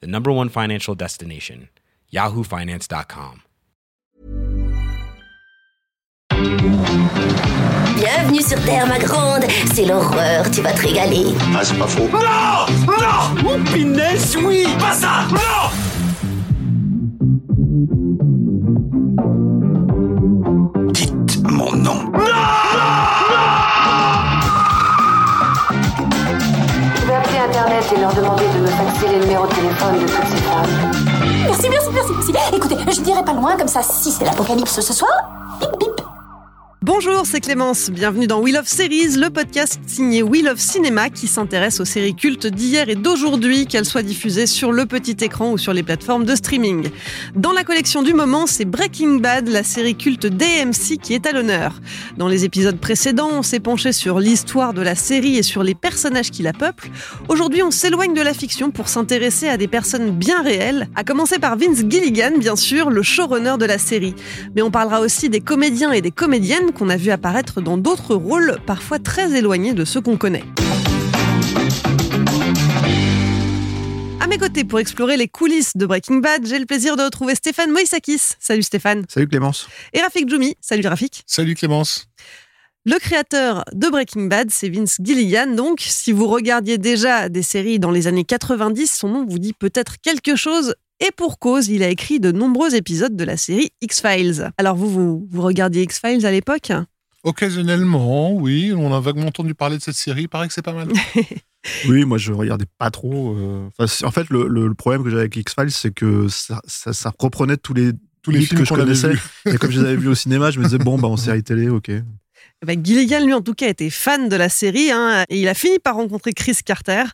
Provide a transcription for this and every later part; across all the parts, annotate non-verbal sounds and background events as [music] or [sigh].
the number one financial destination, yahoofinance.com. Bienvenue sur Terre, ma grande. C'est l'horreur, tu vas te régaler. Ah, c'est pas faux. Non Non Oh, pinesse, oui Pas ça Non Dites mon nom. Je vais appeler Internet et leur demander de téléphone de ces. Merci, merci, merci, merci. Écoutez, je dirais pas loin, comme ça, si c'est l'apocalypse ce soir, bip bip. Bonjour, c'est Clémence. Bienvenue dans Wheel of Series, le podcast signé Wheel of Cinéma qui s'intéresse aux séries cultes d'hier et d'aujourd'hui, qu'elles soient diffusées sur le petit écran ou sur les plateformes de streaming. Dans la collection du moment, c'est Breaking Bad, la série culte d'AMC qui est à l'honneur. Dans les épisodes précédents, on s'est penché sur l'histoire de la série et sur les personnages qui la peuplent. Aujourd'hui, on s'éloigne de la fiction pour s'intéresser à des personnes bien réelles, à commencer par Vince Gilligan, bien sûr, le showrunner de la série. Mais on parlera aussi des comédiens et des comédiennes qu'on a vu apparaître dans d'autres rôles parfois très éloignés de ceux qu'on connaît. À mes côtés, pour explorer les coulisses de Breaking Bad, j'ai le plaisir de retrouver Stéphane Moïsakis. Salut Stéphane. Salut Clémence. Et Rafik Djoumi. Salut Rafik. Salut Clémence. Le créateur de Breaking Bad, c'est Vince Gilligan. Donc, si vous regardiez déjà des séries dans les années 90, son nom vous dit peut-être quelque chose. Et pour cause, il a écrit de nombreux épisodes de la série X-Files. Alors vous, vous, vous regardiez X-Files à l'époque? Occasionnellement, oui, on a vaguement entendu parler de cette série, il paraît que c'est pas mal. [laughs] Oui, moi je regardais pas trop. euh, enfin, en fait, le, le- le problème que j'avais avec X-Files, c'est que ça, ça, ça reprenait tous les, Tous les films que je connaissais. Et comme je les avais vus au cinéma, je me disais, bon, bah, en série télé, ok. Ben, Gilligan, lui, en tout cas, était fan de la série. hein, et il a fini par rencontrer Chris Carter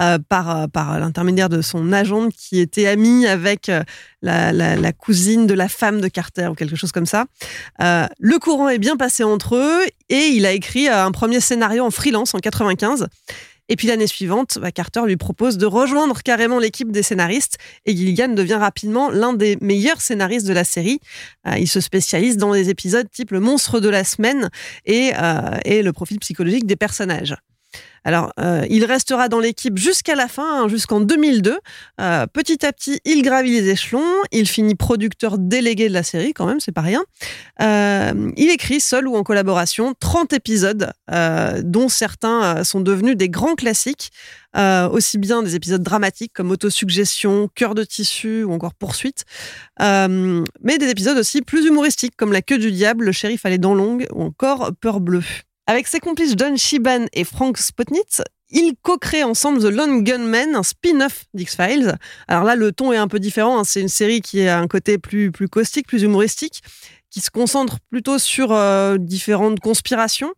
euh, par, euh, par l'intermédiaire de son agente qui était amie avec euh, la, cousine de la femme de Carter ou quelque chose comme ça. Le courant est bien passé entre eux et il a écrit un premier scénario en freelance en 95. Et puis l'année suivante, bah, Carter lui propose de rejoindre carrément l'équipe des scénaristes et Gilligan devient rapidement l'un des meilleurs scénaristes de la série. Euh, il se spécialise dans les épisodes type le monstre de la semaine et, euh, et le profil psychologique des personnages. Alors, euh, il restera dans l'équipe jusqu'à la fin, hein, jusqu'en 2002. Euh, petit à petit, il gravit les échelons. Il finit producteur délégué de la série, quand même, c'est pas rien. Euh, il écrit, seul ou en collaboration, 30 épisodes, dont certains sont devenus des grands classiques, aussi bien des épisodes dramatiques comme Autosuggestion, Cœur de tissu ou encore Poursuite, mais des épisodes aussi plus humoristiques comme La queue du diable, Le shérif à les dents longues ou encore Peur bleue. Avec ses complices John Shiban et Frank Spotnitz, ils co-créent ensemble The Lone Gunman, un spin-off d'X-Files. Alors là, le ton est un peu différent. hein. C'est une série qui a un côté plus, plus caustique, plus humoristique, qui se concentre plutôt sur euh, différentes conspirations.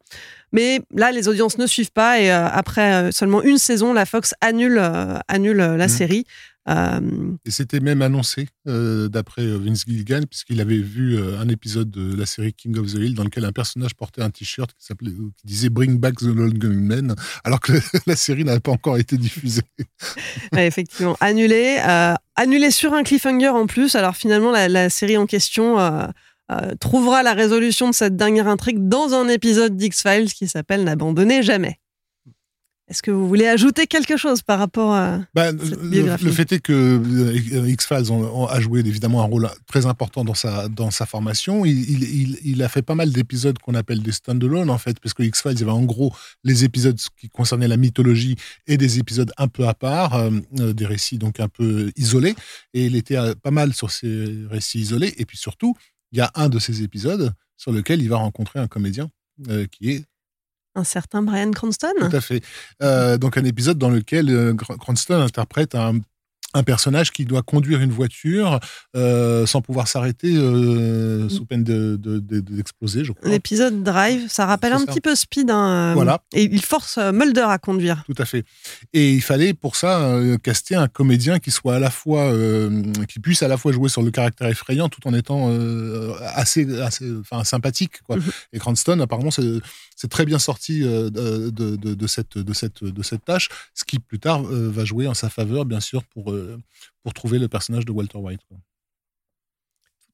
Mais là, les audiences ne suivent pas et euh, après euh, seulement une saison, la Fox annule, euh, annule la Mhm. série. Euh, Et c'était même annoncé, euh, d'après euh, Vince Gilligan, puisqu'il avait vu un épisode de la série King of the Hill dans lequel un personnage portait un t-shirt qui, s'appelait- qui disait Bring Back the Lone Gunman, alors que [laughs] la série n'avait pas encore été diffusée. [laughs] Ouais, effectivement, annulé. euh, annulé sur un cliffhanger en plus. Alors finalement, la, la série en question trouvera la résolution de cette dernière intrigue dans un épisode d'X-Files qui s'appelle N'abandonnez jamais. Est-ce que vous voulez ajouter quelque chose par rapport à... Bah, Cette le, biographie. le fait est que euh, X-Files a joué évidemment un rôle très important dans sa, dans sa formation. Il, il, a fait pas mal d'épisodes qu'on appelle des stand-alone, en fait, parce que X-Files, il y avait en gros les épisodes qui concernaient la mythologie et des épisodes un peu à part, euh, euh, des récits donc un peu isolés. Et il était pas mal sur ces récits isolés. Et puis surtout, il y a un de ces épisodes sur lequel il va rencontrer un comédien euh, qui est Un certain Brian Cranston? Tout à fait. Euh, donc un épisode dans lequel euh, Cr- Cranston interprète un, un personnage qui doit conduire une voiture euh, sans pouvoir s'arrêter euh, sous peine de- de- de- d'exploser, je crois. L'épisode Drive, ça rappelle un ça. petit peu Speed. hein, euh, Voilà. Et il force Mulder à conduire. Tout à fait. Et il fallait pour ça euh, caster un comédien qui soit à la fois, qui puisse à la fois jouer sur le caractère effrayant tout en étant assez, assez, enfin sympathique. Quoi. Mhm. Et Cranston, apparemment, c'est très bien sorti de, cette, de, cette, de cette tâche, ce qui plus tard va jouer en sa faveur, bien sûr, pour, pour trouver le personnage de Walter White.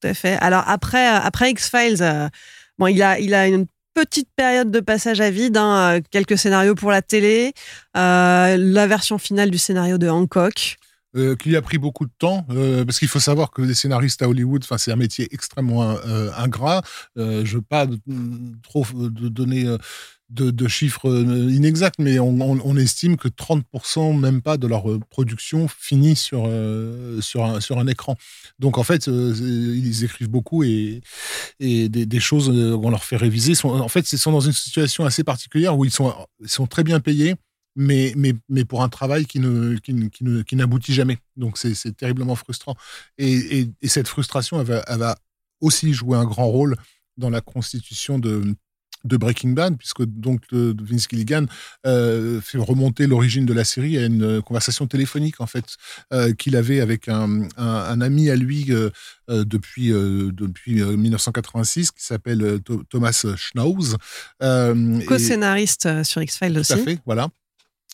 Tout à fait. Alors après, euh, X-Files, euh, bon, il a, il a une petite période de passage à vide, hein, euh, quelques scénarios pour la télé, la version finale du scénario de Hancock. Euh, qui a pris beaucoup de temps, euh, parce qu'il faut savoir que les scénaristes à Hollywood, c'est un métier extrêmement euh, ingrat. Euh, je veux pas trop donner de, chiffres inexacts, mais on, estime que 30% même pas de leur production finit sur un, écran. Donc en fait, ils écrivent beaucoup et, des, choses qu'on leur fait réviser. En fait, ils sont dans une situation assez particulière où ils sont très bien payés mais, mais, mais pour un travail qui ne, qui, ne- qui ne- qui n'aboutit jamais. Donc c'est, c'est terriblement frustrant. Et, et, et cette frustration, elle va, elle va aussi jouer un grand rôle dans la constitution de, de Breaking Bad, puisque donc le- Vince Gilligan euh, fait remonter l'origine de la série à une conversation téléphonique en fait euh, qu'il avait avec un, un, un ami à lui euh, depuis depuis euh, 1986 qui s'appelle Tho- Thomas Schnauz. Et- Co-scénariste sur X-Files tout aussi. à fait, voilà.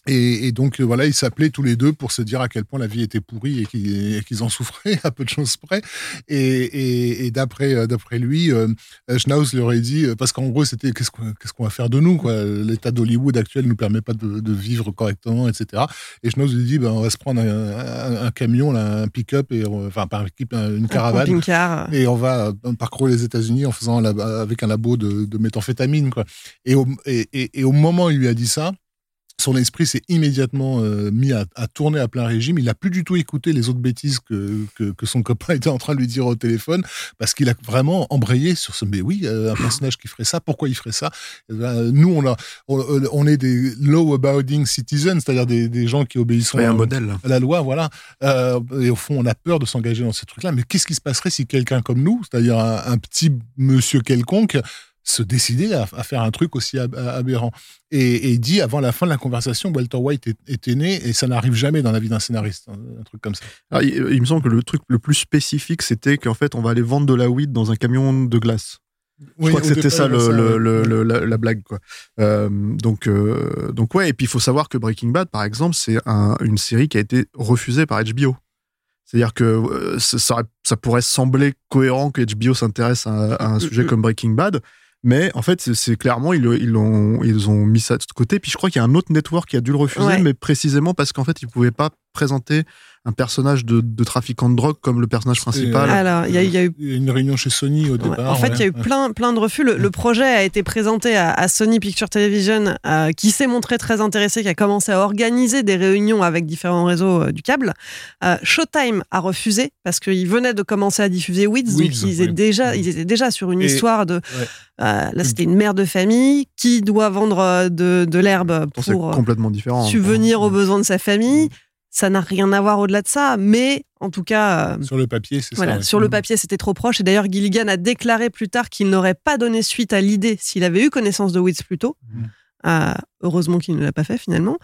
Et, et donc, euh, voilà, ils s'appelaient tous les deux pour se dire à quel point la vie était pourrie et qu'ils en [laughs] souffraient à peu de choses près. Et, et, et d'après euh, d'après lui, euh, Schnauz leur a dit, euh, parce qu'en gros, c'était qu'est-ce qu'on qu'est-ce qu'on va faire de nous quoi? L'état d'Hollywood actuel nous permet pas de, de vivre correctement, etc. Et Schnauz lui dit, ben, on va se prendre un, un- un camion, là, un pick-up, et on- enfin, un pick-up, une Un caravane. camping-car. Et on va parcourir les États-Unis en faisant un avec un labo de, de méthamphétamine, quoi. Et au, et- et au moment où il lui a dit ça, son esprit s'est immédiatement euh, mis à, à tourner à plein régime. Il n'a plus du tout écouté les autres bêtises que, que, que son copain était en train de lui dire au téléphone, parce qu'il a vraiment embrayé sur ce. Mais oui, euh, un personnage qui ferait ça, pourquoi il ferait ça? Eh ben, Nous, on, a, on, on est des law-abiding citizens, c'est-à-dire des, des gens qui obéissent C'est un modèle. à la loi, voilà. Euh, et au fond, on a peur de s'engager dans ces trucs-là. Mais qu'est-ce qui se passerait si quelqu'un comme nous, c'est-à-dire un, un petit monsieur quelconque, se décidait à, à faire un truc aussi ab- aberrant et, il dit avant la fin de la conversation, Walter White est- était né et ça n'arrive jamais dans la vie d'un scénariste, hein, un truc comme ça. Alors, il, il me semble que le truc le plus spécifique, c'était qu'en fait, on va aller vendre de la weed dans un camion de glace. Je crois que c'était ça, le, ça, la, la blague. Quoi. Euh, donc, euh, donc, ouais, et puis il faut savoir que Breaking Bad, par exemple, c'est un- une série qui a été refusée par HBO. C'est-à-dire que euh, ça, pourrait sembler cohérent que HBO s'intéresse à, à un sujet comme Breaking Bad, mais en fait, c'est- clairement, ils, ont mis ça de côté. Puis je crois qu'il y a un autre network qui a dû le refuser, Ouais. mais précisément parce qu'en fait, ils ne pouvaient pas présenter un personnage de, de trafiquant de drogue comme le personnage principal. Alors, il y a- il y a eu une réunion chez Sony au Ouais, départ. en fait, il y a eu plein, plein de refus. Le, le projet a été présenté à, à Sony Picture Television, euh, qui s'est montré très intéressé, qui a commencé à organiser des réunions avec différents réseaux euh, du câble. Euh, Showtime a refusé parce qu'ils venaient de commencer à diffuser Weeds, donc ils, étaient déjà, ils étaient déjà sur une Et- histoire de. ouais. euh, là, c'était une mère de famille qui doit vendre euh, de, de l'herbe pour euh, complètement différent. subvenir aux besoins de sa famille. Ça n'a rien à voir au-delà de ça, mais en tout cas. euh, Sur le papier, c'est voilà, ça. sur le papier, c'était trop proche. Et d'ailleurs, Gilligan a déclaré plus tard qu'il n'aurait pas donné suite à l'idée s'il avait eu connaissance de Weeds plus tôt. Mhm. Euh, heureusement qu'il ne l'a pas fait finalement.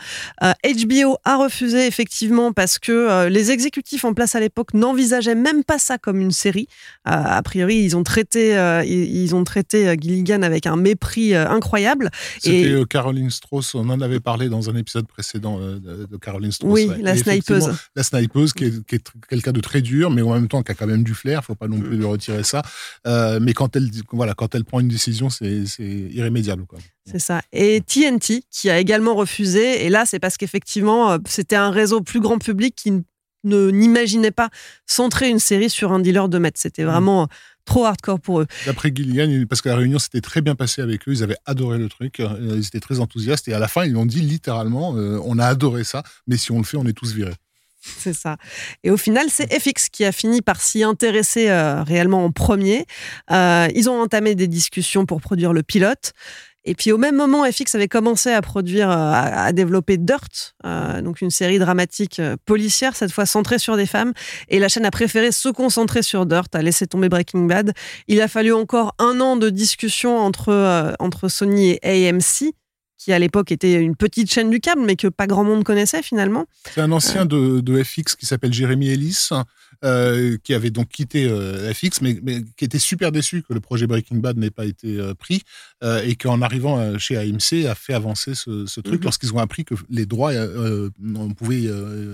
Euh, HBO a refusé effectivement parce que euh, les exécutifs en place à l'époque n'envisageaient même pas ça comme une série. Euh, a priori, ils ont traité, euh, ils, ont traité euh, Gilligan avec un mépris euh, incroyable. C'était Et- euh, Caroline Strauss, on en avait parlé dans un épisode précédent euh, de, Caroline Strauss. Oui, ouais. la Et snipeuse. La snipeuse, qui est, quelqu'un de très dur, mais en même temps qui a quand même du flair, faut pas non Mm. plus lui retirer ça. Euh, mais quand elle, voilà, quand elle prend une décision, c'est c'est irrémédiable. Quoi. C'est ça. Et TNT, qui a également refusé. Et là, c'est parce qu'effectivement, euh, c'était un réseau plus grand public qui ne n'imaginait pas centrer une série sur un dealer de meth. C'était vraiment euh, trop hardcore pour eux. D'après Gilligan, il- parce que la réunion s'était très bien passée avec eux, ils avaient adoré le truc, euh, ils étaient très enthousiastes, et à la fin, ils ont dit littéralement, euh, on a adoré ça, mais si on le fait, on est tous virés. C'est ça. Et au final, c'est FX qui a fini par s'y intéresser euh, réellement en premier. Euh, ils ont entamé des discussions pour produire le pilote. Et puis au même moment, FX avait commencé à produire, euh, à, développer Dirt, euh, donc une série dramatique euh, policière, cette fois centrée sur des femmes. Et la chaîne a préféré se concentrer sur Dirt, a laissé tomber Breaking Bad. Il a fallu encore un an de discussion entre, euh, entre Sony et AMC, qui à l'époque était une petite chaîne du câble, mais que pas grand monde connaissait finalement. C'est un ancien de, de FX qui s'appelle Jérémy Ellis, euh, qui avait donc quitté euh, FX, mais, mais qui était super déçu que le projet Breaking Bad n'ait pas été euh, pris, et qu'en arrivant chez AMC a fait avancer ce, ce truc Mhm. lorsqu'ils ont appris que les droits, on pouvait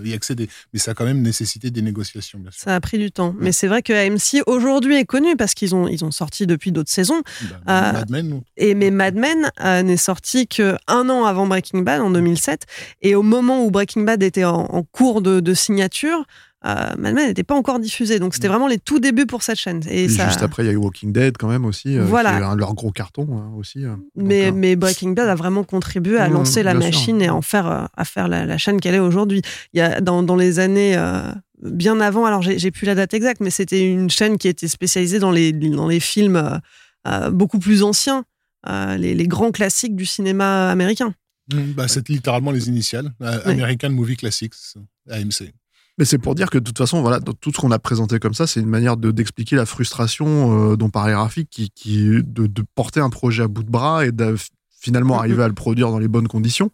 y accéder. Mais ça a quand même nécessité des négociations, bien sûr. Ça a pris du temps. Mais c'est vrai que AMC aujourd'hui est connu parce qu'ils ont, ils ont sorti depuis d'autres saisons. Bah, Mad Men, Et mais Mad Men n'est sorti que un an avant Breaking Bad en 2007. Et au moment où Breaking Bad était en, en cours de, de signature, euh, Mad Men n'était pas encore diffusé. Donc c'était vraiment les tout débuts pour cette chaîne. Et Et ça, juste après, il y a eu Walking Dead quand même aussi. euh, Voilà. qui est un de leurs gros cartons hein, aussi. euh. mais, Donc, euh, mais Breaking Bad a vraiment contribué à Mmh, lancer la sûr. machine et à en faire, euh, à faire la, la chaîne qu'elle est aujourd'hui. Il y a dans, dans les années bien avant, alors j'ai plus la date exacte, mais c'était une chaîne qui était spécialisée dans les, dans les films beaucoup plus anciens, les, les grands classiques du cinéma américain. Mm, bah, C'est littéralement les initiales. Euh, Ouais. American Movie Classics, AMC. Mais c'est pour dire que de toute façon, voilà, dans tout ce qu'on a présenté comme ça, c'est une manière de d'expliquer la frustration euh, dont parlait Rafik, qui, qui de, de porter un projet à bout de bras et de finalement Mhm. arriver à le produire dans les bonnes conditions,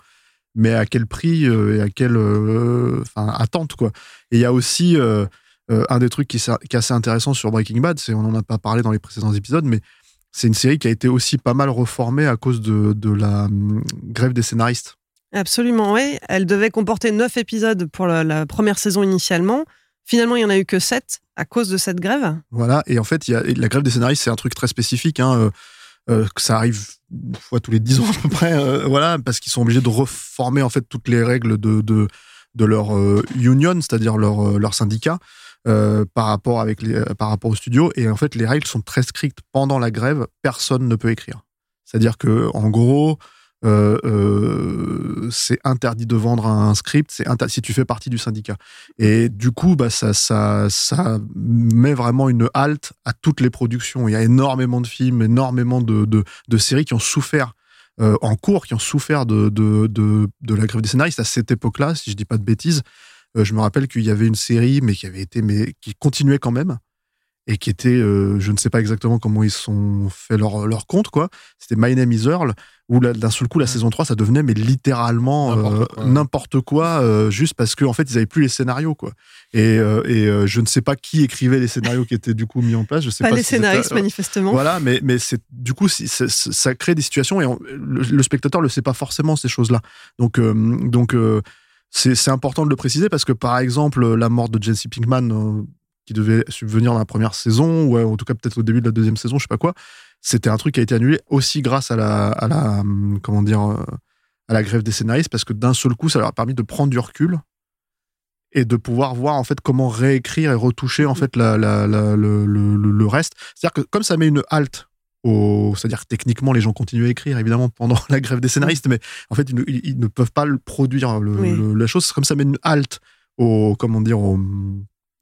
mais à quel prix euh, et à quelle euh, attente quoi. Et il y a aussi euh, euh, un des trucs qui, est- qui est assez intéressant sur Breaking Bad, c'est on en a pas parlé dans les précédents épisodes, mais c'est une série qui a été aussi pas mal reformée à cause de, de la hum, grève des scénaristes. Absolument, oui. Elle devait comporter neuf épisodes pour la, la première saison initialement. Finalement, il n'y en a eu que sept à cause de cette grève. Voilà, et en fait, y a, la grève des scénaristes, c'est un truc très spécifique. Hein, euh, euh, que ça arrive une fois tous les dix ans [laughs] à peu près, euh, voilà, parce qu'ils sont obligés de reformer en fait toutes les règles de, de, de leur euh, union, c'est-à-dire leur, leur syndicat, euh, par, rapport avec les, euh, par rapport au studio. Et en fait, les règles sont très strictes. Pendant la grève, personne ne peut écrire. C'est-à-dire que, en gros, euh, c'est interdit de vendre un script, c'est si tu fais partie du syndicat. Et du coup, bah, ça, ça, ça met vraiment une halte à toutes les productions. Il y a énormément de films, énormément de, de, séries qui ont souffert en cours, qui ont souffert de, de, de, de la grève des scénaristes à cette époque-là, si je dis pas de bêtises. Euh, je me rappelle qu'il y avait une série, mais qui avait été, mais qui continuait quand même et qui était, euh, je ne sais pas exactement comment ils sont fait leur, leur compte, quoi. C'était My Name is Earl, où d'un seul coup, la saison 3, ça devenait, mais littéralement N'importe euh, quoi. n'importe quoi, euh, juste parce qu'en en fait, ils avaient plus les scénarios, quoi. Et, euh, et euh, je ne sais pas qui écrivait les scénarios qui étaient du coup mis en place. Je sais Pas, pas, les si scénaristes, euh, manifestement. Voilà, mais, mais c'est du coup, ça crée des situations et on- le, le spectateur le sait pas forcément ces choses-là. Donc, euh, donc euh, c'est important de le préciser parce que par exemple, la mort de Jesse Pinkman euh, qui devait subvenir dans la première saison ou en tout cas peut-être au début de la deuxième saison, je sais pas quoi, c'était un truc qui a été annulé aussi grâce à la, à la hum, comment dire, euh, à la grève des scénaristes parce que d'un seul coup, ça leur a permis de prendre du recul et de pouvoir voir en fait comment réécrire et retoucher en fait la, la- la- le, le- le- le reste. C'est-à-dire que comme ça met une halte au, c'est-à-dire que techniquement les gens continuent à écrire évidemment pendant [laughs] la grève des scénaristes, mais en fait ils ne, ils- ils ne peuvent pas le produire le- Oui. le- la chose. Comme ça met une halte au comment dire au,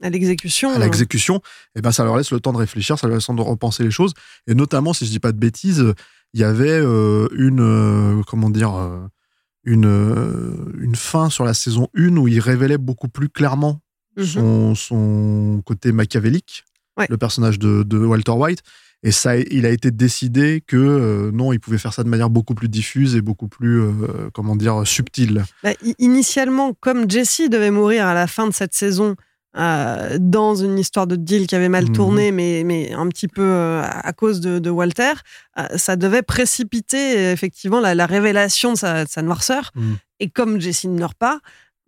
À l'exécution. à l'exécution, et ben ça leur laisse le temps de réfléchir, ça leur laisse le temps de repenser les choses. Et notamment, si je dis pas de bêtises, il y avait euh, une euh, comment dire euh, une une fin sur la saison 1 où il révélait beaucoup plus clairement Mhm. son, son côté machiavélique, Ouais. le personnage de, de Walter White. Et ça, il a été décidé que euh, non, il pouvait faire ça de manière beaucoup plus diffuse et beaucoup plus, euh, comment dire, subtile. Bah, initialement, comme Jesse devait mourir à la fin de cette saison euh, dans une histoire de deal qui avait mal Mhm. tourné, mais, mais un petit peu euh, à cause de, de Walter, euh, ça devait précipiter effectivement la, la révélation de sa, de sa noirceur. Mhm. Et comme Jesse ne meurt pas,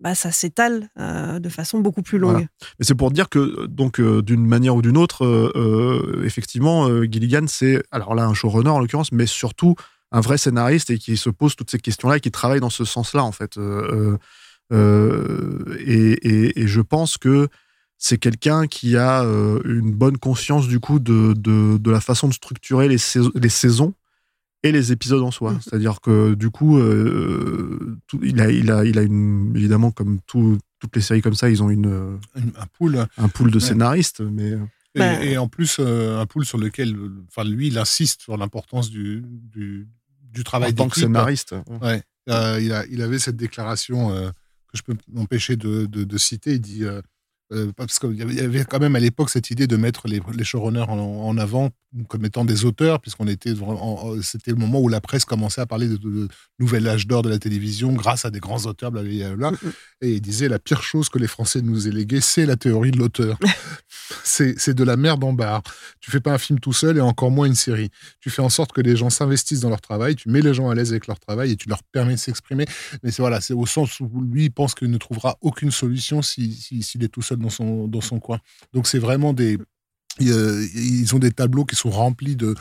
bah, ça s'étale euh, de façon beaucoup plus longue. Mais c'est pour dire que, donc, euh, d'une manière ou d'une autre, euh, euh, effectivement, euh, Gilligan, c'est, alors là, un showrunner en l'occurrence, mais surtout un vrai scénariste et qui se pose toutes ces questions-là et qui travaille dans ce sens-là, en fait. Euh, euh, et, et- je pense que c'est quelqu'un qui a euh, une bonne conscience, du coup, de, de, la façon de structurer les, les saisons et les épisodes en soi. Mhm. C'est-à-dire que, du coup, euh, tout- il, a, il, a, il a une, évidemment, comme tout- toutes les séries comme ça, ils ont une, euh, Un pool. un pool de scénaristes, mais Et, Bah. et en plus, euh, un pool sur lequel, euh, enfin, lui, il insiste sur l'importance du, du, du travail en tant que scénariste. Ouais. Euh, il, a, il avait cette déclaration euh, que je peux m'empêcher de, de- de citer. Il dit. euh, euh, parce qu'il y avait- il y avait quand même à l'époque cette idée de mettre les, les showrunners en, en avant comme étant des auteurs, puisqu'on était c'était le moment où la presse commençait à parler de, de- de nouvel âge d'or de la télévision grâce à des grands auteurs, blablabla. Et il disait la pire chose que les Français nous aient légué, c'est la théorie de l'auteur. [laughs] c'est de la merde en barre. Tu fais pas un film tout seul et encore moins une série. Tu fais en sorte que les gens s'investissent dans leur travail, tu mets les gens à l'aise avec leur travail et tu leur permets de s'exprimer. Mais c'est voilà, c'est au sens où lui pense qu'il ne trouvera aucune solution si- si- s'il est tout seul dans son, dans son coin. Donc c'est vraiment des. Euh, Ils ont des tableaux qui sont remplis de,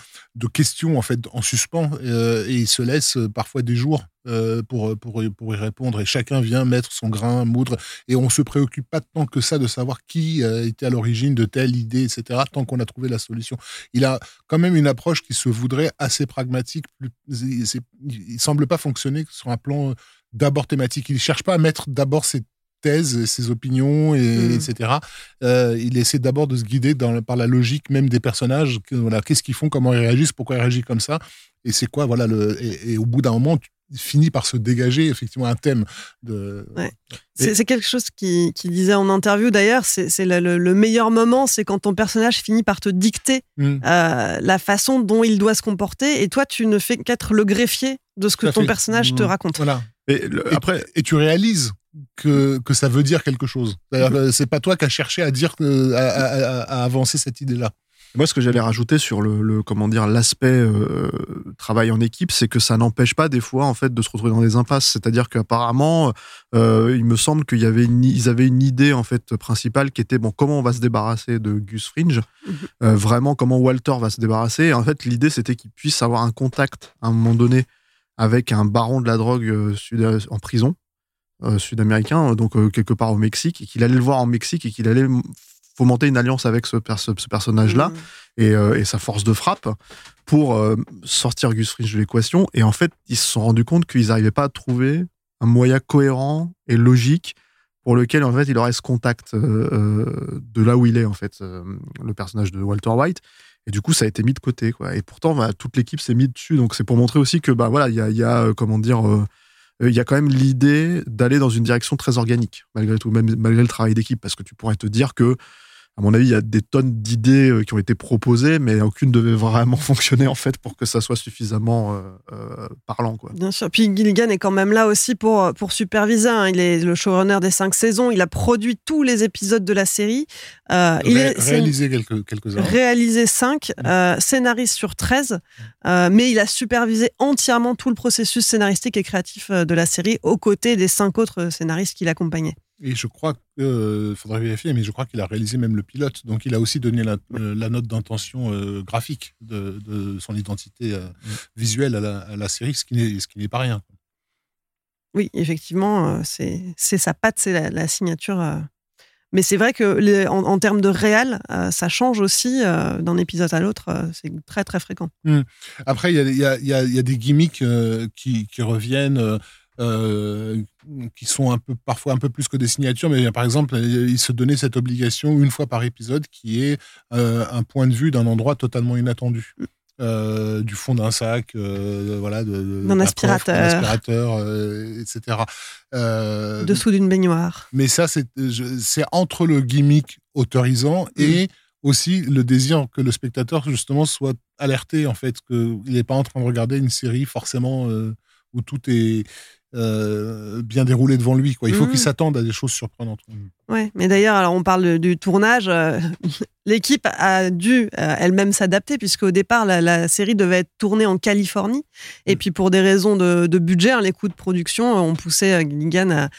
questions en fait en suspens euh, et ils se laissent euh, parfois des jours pour, pour, y répondre et chacun vient mettre son grain, moudre et on se préoccupe pas tant que ça de savoir qui était à l'origine de telle idée, etc., tant qu'on a trouvé la solution. Il a quand même une approche qui se voudrait assez pragmatique. Il, il semble pas fonctionner sur un plan d'abord thématique. Il cherche pas à mettre d'abord ses thèses, ses opinions, et, etc. Euh, il essaie d'abord de se guider dans, par la logique même des personnages. Que, voilà, qu'est-ce qu'ils font, comment ils réagissent, pourquoi ils réagissent comme ça, et c'est quoi, voilà, le, et, et au bout d'un moment, tu finis par se dégager effectivement un thème de. Ouais. C'est c'est quelque chose qui, qui disait en interview d'ailleurs, c'est c'est le, le- le meilleur moment, c'est quand ton personnage finit par te dicter Mm. euh, la façon dont il doit se comporter et toi tu ne fais qu'être le greffier de ce que ton fait. personnage te Mm. raconte. Voilà. Et le- Et- après, et tu réalises que, que ça veut dire quelque chose. C'est pas toi qui as cherché à dire à, à- à- à avancer cette idée-là. Moi, ce que j'allais rajouter sur le, le- comment dire l'aspect euh, travail en équipe, c'est que ça n'empêche pas des fois en fait de se retrouver dans des impasses. C'est-à-dire qu'apparemment, euh, il me semble qu'il y avait une, ils avaient une idée en fait principale qui était bon comment on va se débarrasser de Gus Fringe, Mhm. Euh, vraiment comment Walter va se débarrasser. Et en fait, l'idée c'était qu'il puisse avoir un contact à un moment donné avec un baron de la drogue sud- en prison sud-américain, donc euh, quelque part au Mexique, et qu'il allait le voir en Mexique et qu'il allait fomenter une alliance avec ce, ce personnage-là Mm. et, euh, et sa force de frappe pour euh, sortir Gus Fringe de l'équation. Et en fait, ils se sont rendus compte qu'ils n'arrivaient pas à trouver un moyen cohérent et logique pour lequel en fait il aurait ce contact euh, euh, de là où il est en fait euh, le personnage de Walter White et du coup ça a été mis de côté quoi et pourtant bah, toute l'équipe s'est mise dessus donc c'est pour montrer aussi que bah voilà il y a, y a, euh, comment dire euh, euh, il y a quand même l'idée d'aller dans une direction très organique malgré tout même malgré le travail d'équipe parce que tu pourrais te dire que à mon avis, il y a des tonnes d'idées euh, qui ont été proposées, mais aucune devait vraiment [laughs] fonctionner en fait pour que ça soit suffisamment euh, euh, parlant. Quoi. Bien sûr. Puis Gilligan est quand même là aussi pour, pour superviser. hein. Il est le showrunner des cinq saisons. Il a produit tous les épisodes de la série. Euh, il Ré- est c'est- réaliser quelques, quelques-uns. réalisé 5, euh, scénariste sur 13, euh, mais il a supervisé entièrement tout le processus scénaristique et créatif de la série aux côtés des cinq autres scénaristes qui l'accompagnaient. Et je crois qu'il faudrait vérifier, mais je crois qu'il a réalisé même le pilote. Donc il a aussi donné la, euh, la note d'intention euh, graphique de, de son identité euh, visuelle à la, à la série, ce qui n'est pas rien. Oui, effectivement, euh, c'est sa patte, c'est la, la signature. euh. Mais c'est vrai que les- en, en termes de réel, euh, ça change aussi euh, d'un épisode à l'autre. euh, c'est très très fréquent. Après, il y a, y y y des gimmicks euh, qui, qui reviennent, euh, qui sont un peu, parfois un peu plus que des signatures. Mais par exemple, il se donnait cette obligation une fois par épisode qui est euh, un point de vue d'un endroit totalement inattendu. Euh, du fond d'un sac, euh, voilà, D'un aspirateur. euh, etc. Dessous d'une baignoire. mais ça, c'est entre le gimmick autorisant et aussi le désir que le spectateur, justement, soit alerté, en fait, qu'il n'est pas en train de regarder une série forcément où tout est euh, bien déroulé devant lui. Quoi. Il faut qu'il s'attende à des choses surprenantes. Ouais, mais d'ailleurs, alors on parle du tournage. euh, [laughs] L'équipe a dû euh, elle-même s'adapter puisque au départ la, la série devait être tournée en Californie et puis pour des raisons de, de budget, hein, les coûts de production, on poussait euh, Gilligan à,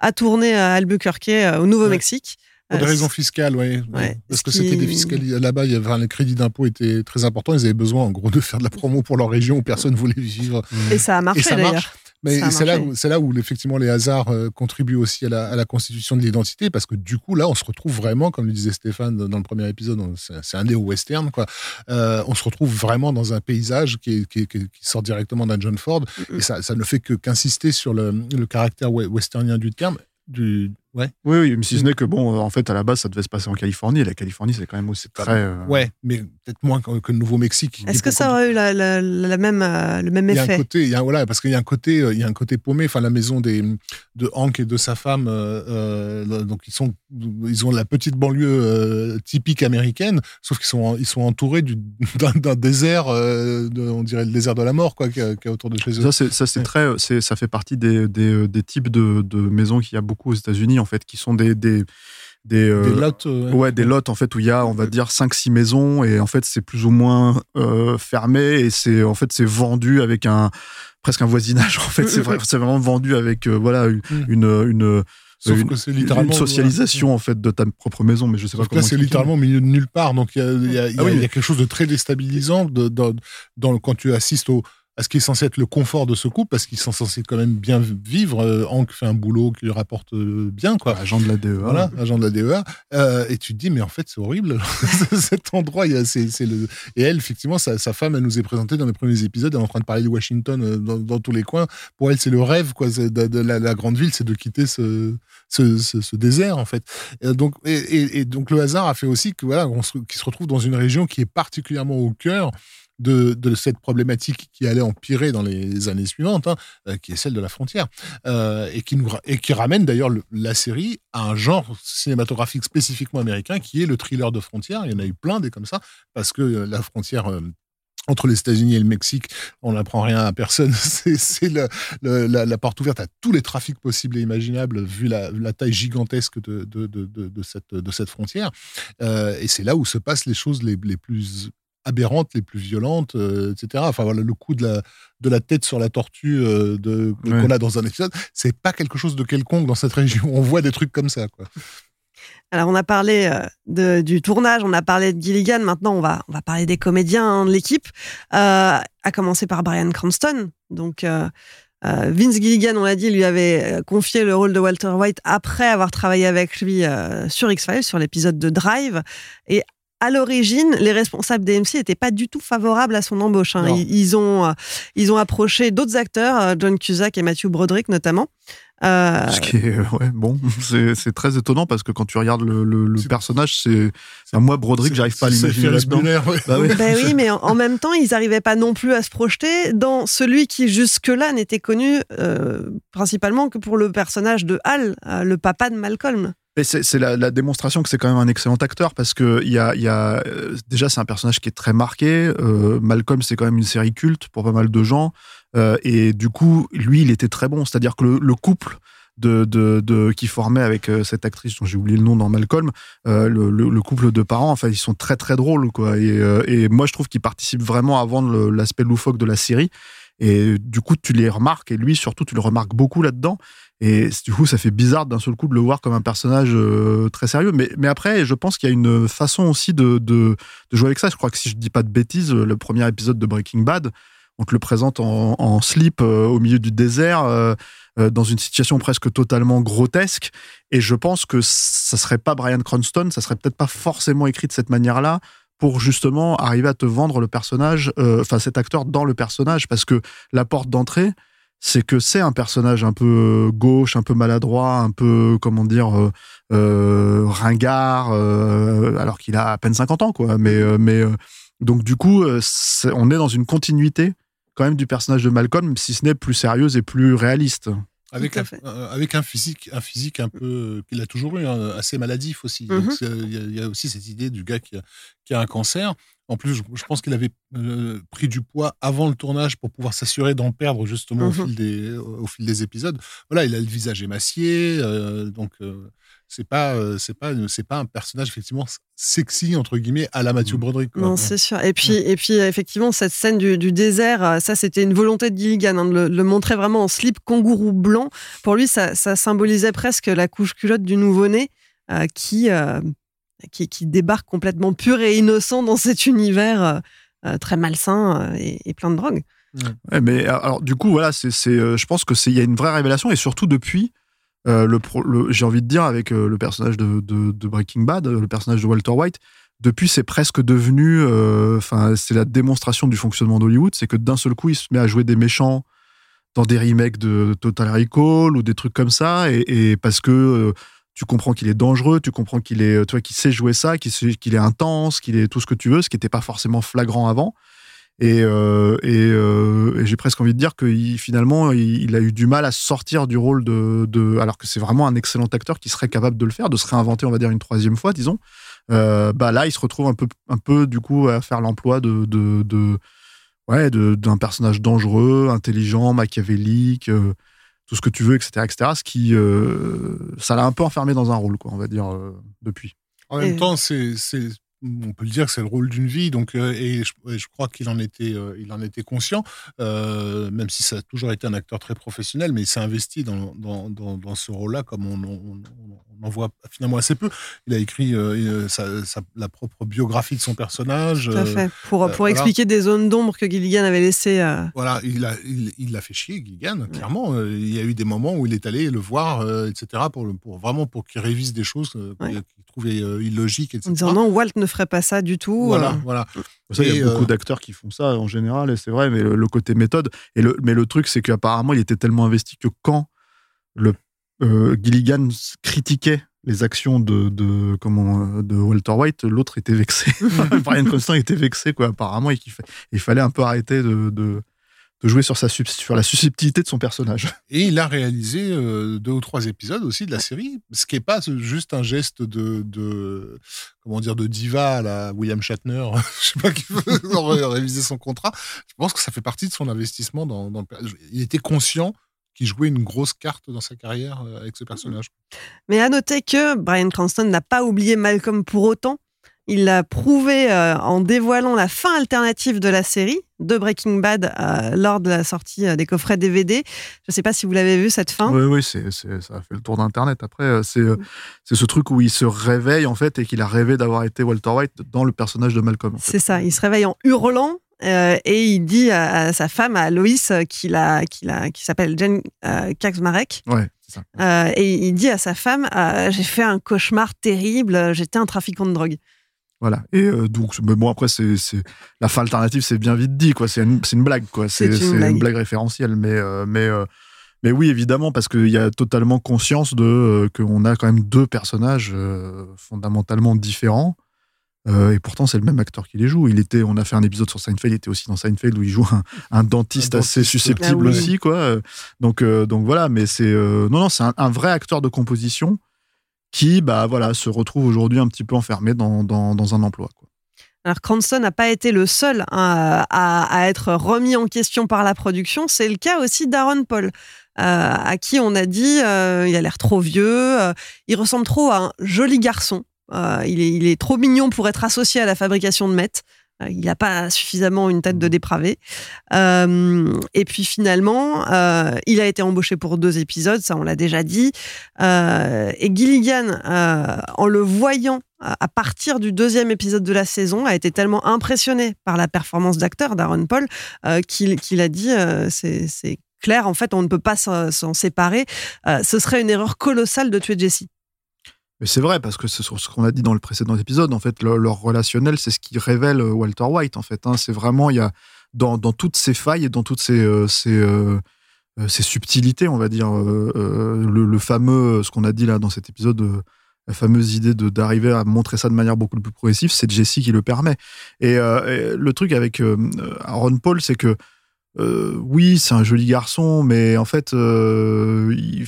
à tourner à Albuquerque au Nouveau-Mexique. Pour des raisons fiscales, oui. Ouais. Parce Ce que qui- c'était des fiscales. Là-bas, il y avait, enfin, le crédit d'impôt était très important. Ils avaient besoin, en gros, de faire de la promo pour leur région où personne voulait vivre. Et ça a marché d'ailleurs. Mais c'est là, où- c'est là où effectivement les hasards euh, contribuent aussi à la, à la constitution de l'identité, parce que du coup là, on se retrouve vraiment, comme le disait Stéphane dans le premier épisode, c'est un néo-western, quoi. Euh, on se retrouve vraiment dans un paysage qui, est- qui, est- qui est- qui sort directement d'un John Ford, Mm, et ça, ça ne fait que qu'insister sur le, le caractère we- westernien du terme. Du, Ouais. Oui, oui, mais si ce n'est que bon, en fait, à la base, ça devait se passer en Californie. Et la Californie, c'est quand même aussi très. euh, Ouais, mais peut-être moins que, que le Nouveau-Mexique. Est-ce que ça aurait eu la, la- la même, euh, le même il y a un effet côté, il y a, voilà, parce qu'il y a un côté, euh, il y a un côté paumé. Enfin, la maison des, de Hank et de sa femme, euh, euh, donc ils sont, ils ont la petite banlieue euh, typique américaine, sauf qu'ils sont, ils sont entourés du- [laughs] d'un désert, euh, de- on dirait le désert de la mort, quoi, qui est autour de chez eux. Ça, c'est, ça, c'est très, c'est, ça fait partie des, des, des types de, de maisons qu'il y a beaucoup aux États-Unis, en fait, qui sont des, des, des, euh, Des lots, euh, Ouais, des lots en fait où il y a, on va dire, 5-6 maisons et en fait c'est plus ou moins euh, fermé et c'est en fait c'est vendu avec un presque un voisinage. [laughs] En fait, c'est vrai, vraiment vendu avec euh, voilà une, Mm. une, une, Sauf une- que c'est littéralement une socialisation en fait de ta propre maison, mais je sais pas Sauf comment. là, c'est littéralement au milieu de nulle part. Donc, il y y y Ah oui. y a quelque chose de très déstabilisant de- dans, dans le- quand tu assistes au, à ce qui est censé être le confort de ce couple, parce qu'ils sont censés quand même bien vivre. Euh, Hank fait un boulot qui lui rapporte euh, bien, quoi. Agent de la DEA. Voilà, agent de la DEA. Euh, et tu te dis, mais en fait, c'est horrible. [laughs] Cet endroit, il y a, c'est, c'est le... Et elle, effectivement, sa, sa femme, elle nous est présentée dans les premiers épisodes, elle est en train de parler de Washington dans, dans tous les coins. Pour elle, c'est le rêve, quoi, c'est de, de la, la grande ville, c'est de quitter ce, ce, ce, ce désert, en fait. Et donc, et, et- et donc, le hasard a fait aussi que, voilà, on se, qu'il se retrouve dans une région qui est particulièrement au cœur de, cette problématique qui allait empirer dans les années suivantes, hein, euh, qui est celle de la frontière, euh, et, qui nous, et qui ramène d'ailleurs le- la série à un genre cinématographique spécifiquement américain, qui est le thriller de frontière. Il y en a eu plein des comme ça, parce que euh, la frontière... entre les États-Unis et le Mexique, on n'apprend rien à personne. [laughs] C'est la, porte ouverte à tous les trafics possibles et imaginables, vu la, taille gigantesque de, cette, de cette frontière. Et c'est là où se passent les choses les plus aberrantes, les plus violentes, euh, etc. Enfin voilà, le coup de la, de la tête sur la tortue euh, de, Ouais. qu'on a dans un épisode, c'est pas quelque chose de quelconque dans cette région. On voit des trucs comme ça, quoi. Alors, on a parlé euh, de- du tournage, on a parlé de Gilligan. Maintenant, on va, on va parler des comédiens hein, de l'équipe. Euh, à commencer par Brian Cranston. Donc, Vince Gilligan, on l'a dit, lui avait confié le rôle de Walter White après avoir travaillé avec lui euh, sur X-Files, sur l'épisode de Drive. Et à l'origine, les responsables d'AMC n'étaient pas du tout favorables à son embauche. hein. Ils, ils ont, euh, ils ont approché d'autres acteurs, euh, John Cusack et Matthew Broderick notamment. Euh, Ce qui est, [laughs] ouais, bon, c'est c'est très étonnant parce que quand tu regardes le, le- personnage, c'est. moi, Broderick, j'arrive pas à l'imaginer là-dedans. Ouais. Bah oui. Ben oui, [laughs] mais en, en même temps, ils n'arrivaient pas non plus à se projeter dans celui qui jusque-là n'était connu euh, principalement que pour le personnage de Hal, euh, le papa de Malcolm. C'est la, la démonstration que c'est quand même un excellent acteur parce que il y a, euh, déjà c'est un personnage qui est très marqué. Euh, Malcolm c'est quand même une série culte pour pas mal de gens Euh, et du coup lui il était très bon. C'est-à-dire que le, le couple qui formait avec cette actrice dont j'ai oublié le nom dans Malcolm, le, le- le couple de parents, enfin ils sont très très drôles quoi. Et, et moi je trouve qu'ils participent vraiment à vendre l'aspect loufoque de la série. Et du coup, tu les remarques, et lui surtout, tu le remarques beaucoup là-dedans. Et du coup, ça fait bizarre d'un seul coup de le voir comme un personnage euh, très sérieux. Mais, mais après, je pense qu'il y a une façon aussi de, de, jouer avec ça. Je crois que si je dis pas de bêtises, le premier épisode de Breaking Bad, on te le présente en, en slip euh, au milieu du désert, euh, dans une situation presque totalement grotesque. Et je pense que ça serait pas Brian Cranston, ça serait peut-être pas forcément écrit de cette manière-là pour justement arriver à te vendre le personnage, euh, enfin cet acteur dans le personnage, parce que la porte d'entrée, c'est que c'est un personnage un peu gauche, un peu maladroit, un peu, comment dire, euh, euh, ringard, euh, alors qu'il a à peine 50 ans, quoi. Mais, euh, euh, donc, du coup, euh, on est dans une continuité quand même du personnage de Malcolm, si ce n'est plus sérieuse et plus réaliste. Avec un, avec un physique, un physique un peu euh, qu'il a toujours eu, hein, assez maladif aussi. C'est- Il y, a- il y a aussi cette idée du gars qui a, qui a un cancer. En plus, je, je pense qu'il avait euh, pris du poids avant le tournage pour pouvoir s'assurer d'en perdre justement au, Mhm. fil des, au fil des épisodes. Voilà, il a le visage émacié, euh, donc euh, c'est pas, euh, c'est pas, c'est pas un personnage effectivement sexy entre guillemets à la Matthew Mhm. Broderick. quoi. Non, c'est sûr. Et puis, et puis effectivement, cette scène du, du désert, euh, ça, c'était une volonté de Gilligan hein, de le, de le montrer vraiment en slip kangourou blanc. Pour lui, ça, ça symbolisait presque la couche culotte du nouveau-né euh, qui, euh, qui, qui débarque complètement pur et innocent dans cet univers euh, euh, très malsain euh, et, et plein de drogue. Ouais, mais alors, du coup, voilà, c'est, c'est, euh, je pense que c'est, il y a une vraie révélation et surtout depuis, euh, j'ai envie de dire avec euh, le personnage de, Breaking Bad, euh, le personnage de Walter White, depuis c'est presque devenu, c'est la démonstration du fonctionnement d'Hollywood, c'est que d'un seul coup, il se met à jouer des méchants dans des remakes de Total Recall ou des trucs comme ça, et, parce que tu comprends qu'il est dangereux, tu comprends qu'il est, tu vois, qu'il sait jouer ça, qu'il est intense, qu'il est tout ce que tu veux, ce qui n'était pas forcément flagrant avant. Et, euh, et, euh, et j'ai presque envie de dire que il- finalement, il, il a eu du mal à sortir du rôle de, de alors que c'est vraiment un excellent acteur qui serait capable de le faire, de se réinventer, on va dire une troisième fois, disons. Euh, bah là, il se retrouve un peu, un peu du coup à faire l'emploi de, de, de ouais, de- d'un personnage dangereux, intelligent, machiavélique, euh, tout ce que tu veux, etc., etc. Ce qui, euh, ça l'a un peu enfermé dans un rôle, quoi, on va dire euh, depuis. En même temps, c'est, on peut le dire que c'est le rôle d'une vie, donc euh, et je, et je crois qu'il en était, euh, il en était conscient, euh, même si ça a toujours été un acteur très professionnel, mais il s'est investi dans, dans, dans, dans ce rôle-là, comme on, on, on en voit finalement assez peu. Il a écrit sa- sa- la propre biographie de son personnage. Tout à fait. Pour, pour voilà. expliquer des zones d'ombre que Gilligan avait laissées. Voilà, il a, il, il l'a fait chier, Gilligan, clairement. Il y a eu des moments où il est allé le voir, etc., pour, pour vraiment pour qu'il révise des choses Ouais. Qu'il trouvait euh, illogiques, etc. en disant non, Walt ne ferait pas ça du tout. Voilà, euh. voilà. Ça, il y a beaucoup euh, d'acteurs qui font ça en général, et c'est vrai, mais le, le côté méthode. Et le, mais le truc, c'est qu'apparemment, il était tellement investi que quand le, euh, Gilligan critiquait les actions de, de, comment, de Walter White, l'autre était vexé. [laughs] Brian Cranston était vexé, quoi, apparemment, et qu'il fa- il fallait un peu arrêter de, de, de jouer sur, sa, sub- sur la susceptibilité de son personnage. Et il a réalisé euh, deux ou trois épisodes aussi de la série, ce qui n'est pas juste un geste de, de comment dire de diva à la William Shatner, [laughs] je sais pas qui veut [laughs] ré- réviser son contrat. Je pense que ça fait partie de son investissement dans, dans le Il était conscient qu'il jouait une grosse carte dans sa carrière euh, avec ce personnage. Mais à noter que Brian Cranston n'a pas oublié Malcolm pour autant. Il l'a prouvé euh, en dévoilant la fin alternative de la série de Breaking Bad euh, lors de la sortie euh, des coffrets DVD. Je ne sais pas si vous l'avez vu cette fin. Oui, oui, ça a fait le tour d'Internet. Après, c'est, ce truc où il se réveille, en fait, et qu'il a rêvé d'avoir été Walter White dans le personnage de Malcolm. en fait. C'est ça. Il se réveille en hurlant euh, et il dit à, à sa femme, à Loïs, qui s'appelle Jen euh, Kaczmarek, Ouais, ça. euh, et il dit à sa femme, j'ai fait un cauchemar terrible. J'étais un trafiquant de drogue. Voilà. Et euh, donc, mais bon, après, c'est, la fin alternative, c'est bien vite dit, quoi. C'est une, une blague, quoi. C'est, une blague. référentielle, mais, euh, mais, euh, mais oui, évidemment, parce qu'il y a totalement conscience de qu'on a quand même deux personnages fondamentalement différents. Et pourtant, c'est le même acteur qui les joue. Il était, on a fait un épisode sur Seinfeld, il était aussi dans Seinfeld où il joue un, un dentiste Un assez susceptible Ah oui. aussi, quoi. Donc, donc voilà, mais c'est non, non, c'est un, un vrai acteur de composition qui, bah voilà, se retrouve aujourd'hui un petit peu enfermé dans, dans, un emploi. Alors Cranston n'a pas été le seul hein, à, à être remis en question par la production. C'est le cas aussi d'Aaron Paul, euh, à qui on a dit euh, il a l'air trop vieux, euh, il ressemble trop à un joli garçon. Il, est, trop mignon pour être associé à la fabrication de meth. Il n'a pas suffisamment une tête de dépravé. Euh, et puis finalement, euh, il a été embauché pour deux épisodes, ça on l'a déjà dit. Euh, et Gilligan, en le voyant à partir du deuxième épisode de la saison, a été tellement impressionné par la performance d'acteur d'Aaron Paul qu'il a dit c'est clair, en fait, on ne peut pas s'en séparer. Ce serait une erreur colossale de tuer Jesse. Mais c'est vrai, parce que c'est ce qu'on a dit dans le précédent épisode, en fait, le- leur relationnel, c'est ce qui révèle euh, Walter White, en fait. hein. C'est vraiment, il y a, dans, toutes ces failles et dans toutes ces, euh, euh, subtilités, on va dire, le, fameux, ce qu'on a dit là dans cet épisode, la fameuse idée d'arriver à montrer ça de manière beaucoup plus progressive, c'est Jesse qui le permet. Et, le truc avec Aaron Paul, c'est que oui, c'est un joli garçon, mais en fait, il,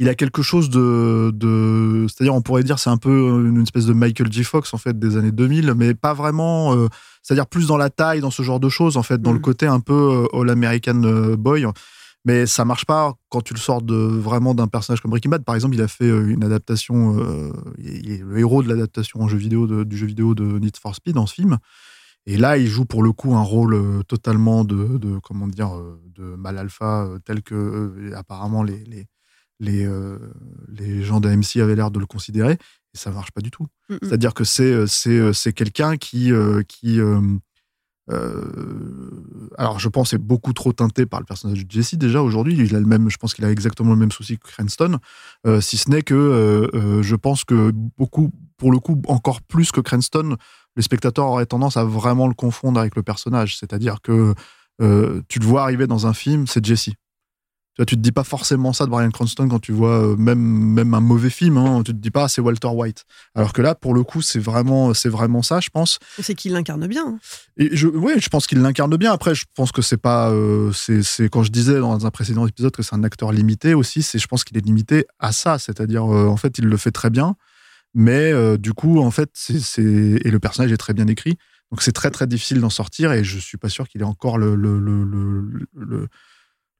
il a quelque chose de, de c'est-à-dire on pourrait dire c'est un peu une espèce de Michael J. Fox en fait des années 2000, mais pas vraiment. euh, c'est-à-dire plus dans la taille, dans ce genre de choses en fait, dans le côté un peu euh, All American euh, Boy. Mais ça marche pas quand tu le sors de vraiment d'un personnage comme Breaking Bad. Par exemple, il a fait une adaptation. euh, il est le héros de l'adaptation en jeu vidéo de- du jeu vidéo de Need for Speed dans ce film. Et là, il joue pour le coup un rôle totalement de, de comment dire de mal alpha tel que euh, apparemment les les les, euh, les gens d'AMC avaient l'air de le considérer. Et ça marche pas du tout. Mm, mm. C'est-à-dire que c'est euh, c'est euh, c'est quelqu'un qui euh, qui alors je pense est beaucoup trop teinté par le personnage de Jesse déjà aujourd'hui il a le même je pense qu'il a exactement le même souci que Cranston si ce n'est que je pense que beaucoup pour le coup encore plus que Cranston les spectateurs auraient tendance à vraiment le confondre avec le personnage c'est-à-dire que euh, tu le vois arriver dans un film c'est Jesse vois, tu te dis pas forcément ça de Brian Cranston quand tu vois euh, même, même un mauvais film. Hein, tu te dis pas, ah, c'est Walter White. Alors que là, pour le coup, c'est vraiment, c'est vraiment ça, je pense. C'est qu'il l'incarne bien. hein. Et je, pense qu'il l'incarne bien. Après, je pense que c'est pas. euh, c'est, c'est quand je disais dans un précédent épisode que c'est un acteur limité aussi. C'est, je pense qu'il est limité à ça. C'est-à-dire, euh, en fait, il le fait très bien, mais euh, du coup, en fait, c'est, c'est et le personnage est très bien écrit. Donc c'est très très difficile d'en sortir et je suis pas sûr qu'il ait encore le le, le, le,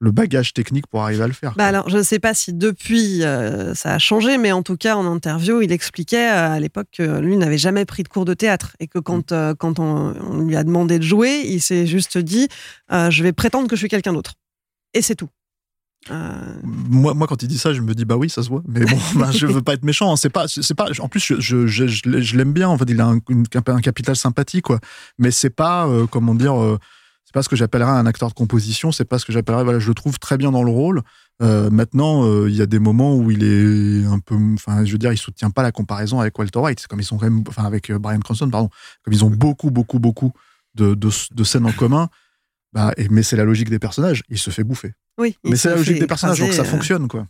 le- bagage technique pour arriver à le faire. Bah alors, je ne sais pas si depuis euh, ça a changé, mais en tout cas, en interview, il expliquait euh, à l'époque que lui n'avait jamais pris de cours de théâtre et que quand, euh, quand on, on lui a demandé de jouer, il s'est juste dit Je vais prétendre que je suis quelqu'un d'autre. Et c'est tout. Moi, moi, quand il dit ça, je me dis bah oui, ça se voit. Mais bon, [laughs] bah, je veux pas être méchant. hein. C'est pas, c'est pas. En plus, je, je, je, je l'ai- je l'aime bien. En fait, il a un, un capital sympathie, quoi. Mais c'est pas, comment dire, c'est pas ce que j'appellerais un acteur de composition. C'est pas ce que j'appellerais. Voilà, je le trouve très bien dans le rôle. Euh, maintenant, euh, il y a des moments où il est un peu, enfin, je veux dire, il soutient pas la comparaison avec Walter White. C'est comme ils sont quand même, enfin, avec euh, Brian Cranston, pardon, comme ils ont beaucoup, beaucoup, beaucoup de, de, de scènes en commun. Bah, et- mais c'est la logique des personnages. Il se fait bouffer. oui, Mais c'est la logique des personnages, donc ça fonctionne, quoi.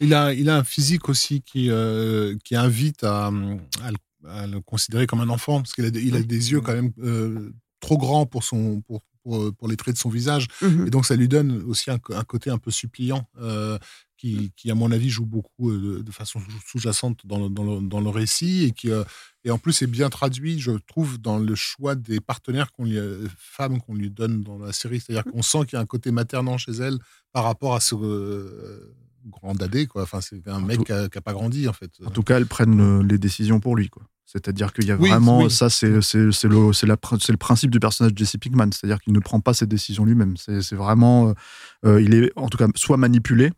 Il a, il a un physique aussi qui, euh, qui invite à, à le, à le considérer comme un enfant, parce qu'il a, des- il a des yeux quand même euh, trop grands pour, son, pour, pour, pour les traits de son visage. mhm. Et donc, ça lui donne aussi un, un côté un peu suppliant, euh, qui, qui, à mon avis, joue beaucoup euh, de, façon sous-jacente dans le, dans, le, dans le récit, et qui, euh, et en plus, est bien traduit, je trouve, dans le choix des partenaires qu'on lui, euh, femmes qu'on lui donne dans la série. C'est-à-dire qu'on sent qu'il y a un côté maternant chez elle par rapport à ce euh, grand dadé, quoi. Enfin, c'est un mec tout- qui n'a pas grandi, en fait. En tout cas, elles prennent euh, les décisions pour lui. quoi. C'est-à-dire qu'il y a Oui, vraiment, oui. ça c'est le, le principe du personnage de Jesse Pinkman, c'est-à-dire qu'il ne prend pas ses décisions lui-même. C'est vraiment, euh, euh, il est en tout cas soit manipulé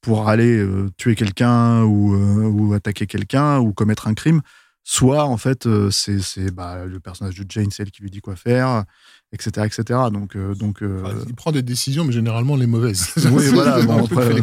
pour aller euh, tuer quelqu'un ou, euh, ou attaquer quelqu'un ou commettre un crime, soit en fait c'est bah, le personnage de Jane, c'est elle qui lui dit quoi faire, etc. etc. Donc, donc Enfin, il prend des décisions, mais généralement les mauvaises. Oui, voilà, [laughs] bon, après,